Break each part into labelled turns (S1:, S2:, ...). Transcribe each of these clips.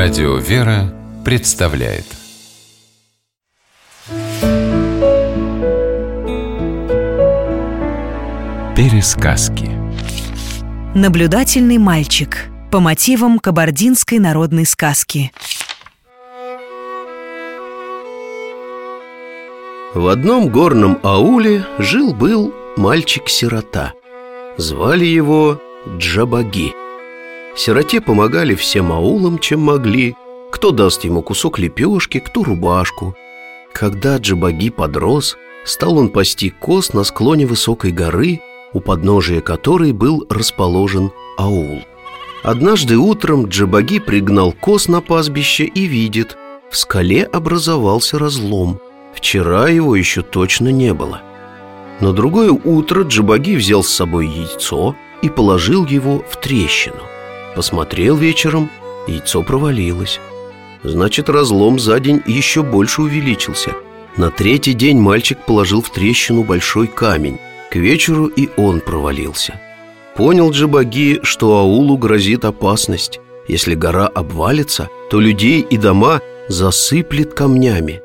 S1: Радио «Вера» представляет. Пересказки.
S2: Наблюдательный мальчик. По мотивам кабардинской народной сказки.
S3: В одном горном ауле жил-был мальчик-сирота. Звали его Джабаги Сироте помогали всем аулам, чем могли. Кто даст ему кусок лепешки, кто рубашку. Когда Джабаги подрос, стал он пасти коз на склоне высокой горы У подножия которой был расположен аул. Однажды утром Джабаги пригнал коз на пастбище и видит В скале образовался разлом. Вчера его еще точно не было. На другое утро Джабаги взял с собой яйцо и положил его в трещину – Посмотрел вечером, яйцо провалилось. Значит, разлом за день еще больше увеличился. На третий день мальчик положил в трещину большой камень. К вечеру и он провалился. Понял Джабаги, что аулу грозит опасность. Если гора обвалится, то людей и дома засыплет камнями.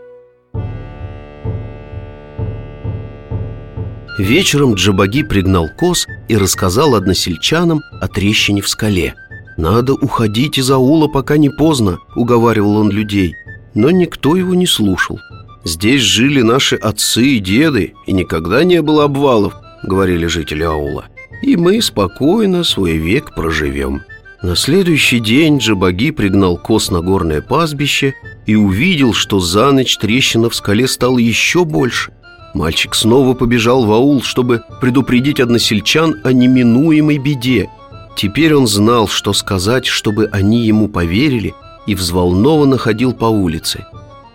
S3: Вечером Джабаги пригнал коз и рассказал односельчанам о трещине в скале – «Надо уходить из аула, пока не поздно», — уговаривал он людей Но никто его не слушал «Здесь жили наши отцы и деды, и никогда не было обвалов», — говорили жители аула «И мы спокойно свой век проживем». На следующий день Джабаги пригнал коз на горное пастбище и увидел, что за ночь трещина в скале стала еще больше. Мальчик снова побежал в аул, чтобы предупредить односельчан о неминуемой беде – Теперь он знал, что сказать, чтобы они ему поверили, и взволнованно ходил по улице.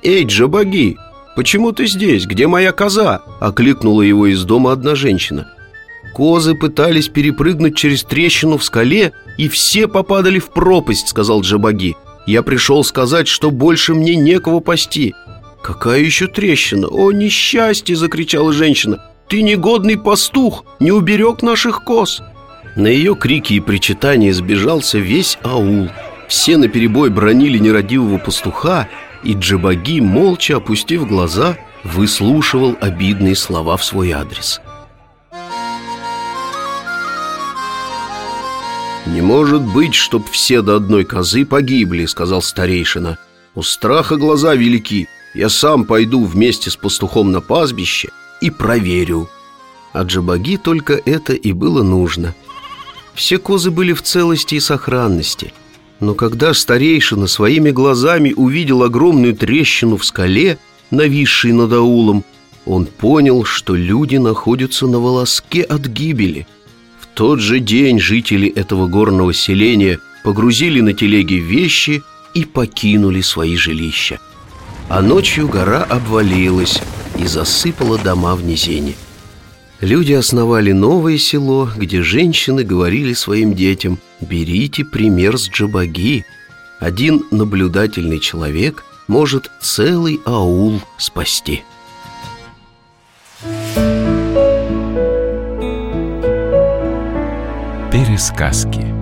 S3: «Эй, Джабаги, почему ты здесь? Где моя коза?» – окликнула его из дома одна женщина. «Козы пытались перепрыгнуть через трещину в скале, и все попадали в пропасть», – сказал Джабаги. «Я пришел сказать, что больше мне некого пасти». «Какая еще трещина? О, несчастье!» – закричала женщина. «Ты негодный пастух, не уберег наших коз!» На ее крики и причитания сбежался весь аул. Все наперебой бронили нерадивого пастуха И Джабаги, молча опустив глаза, выслушивал обидные слова в свой адрес. «Не может быть, чтоб все до одной козы погибли», — сказал старейшина. «У страха глаза велики. Я сам пойду вместе с пастухом на пастбище и проверю». А Джабаги только это и было нужно — все козы были в целости и сохранности. Но когда старейшина своими глазами увидел огромную трещину в скале, нависшей над аулом, он понял, что люди находятся на волоске от гибели. В тот же день жители этого горного селения погрузили на телеги вещи и покинули свои жилища. А ночью гора обвалилась и засыпала дома в низине. Люди основали новое село, где женщины говорили своим детям «Берите пример с Джабаги». Один наблюдательный человек может целый аул спасти.
S1: Пересказки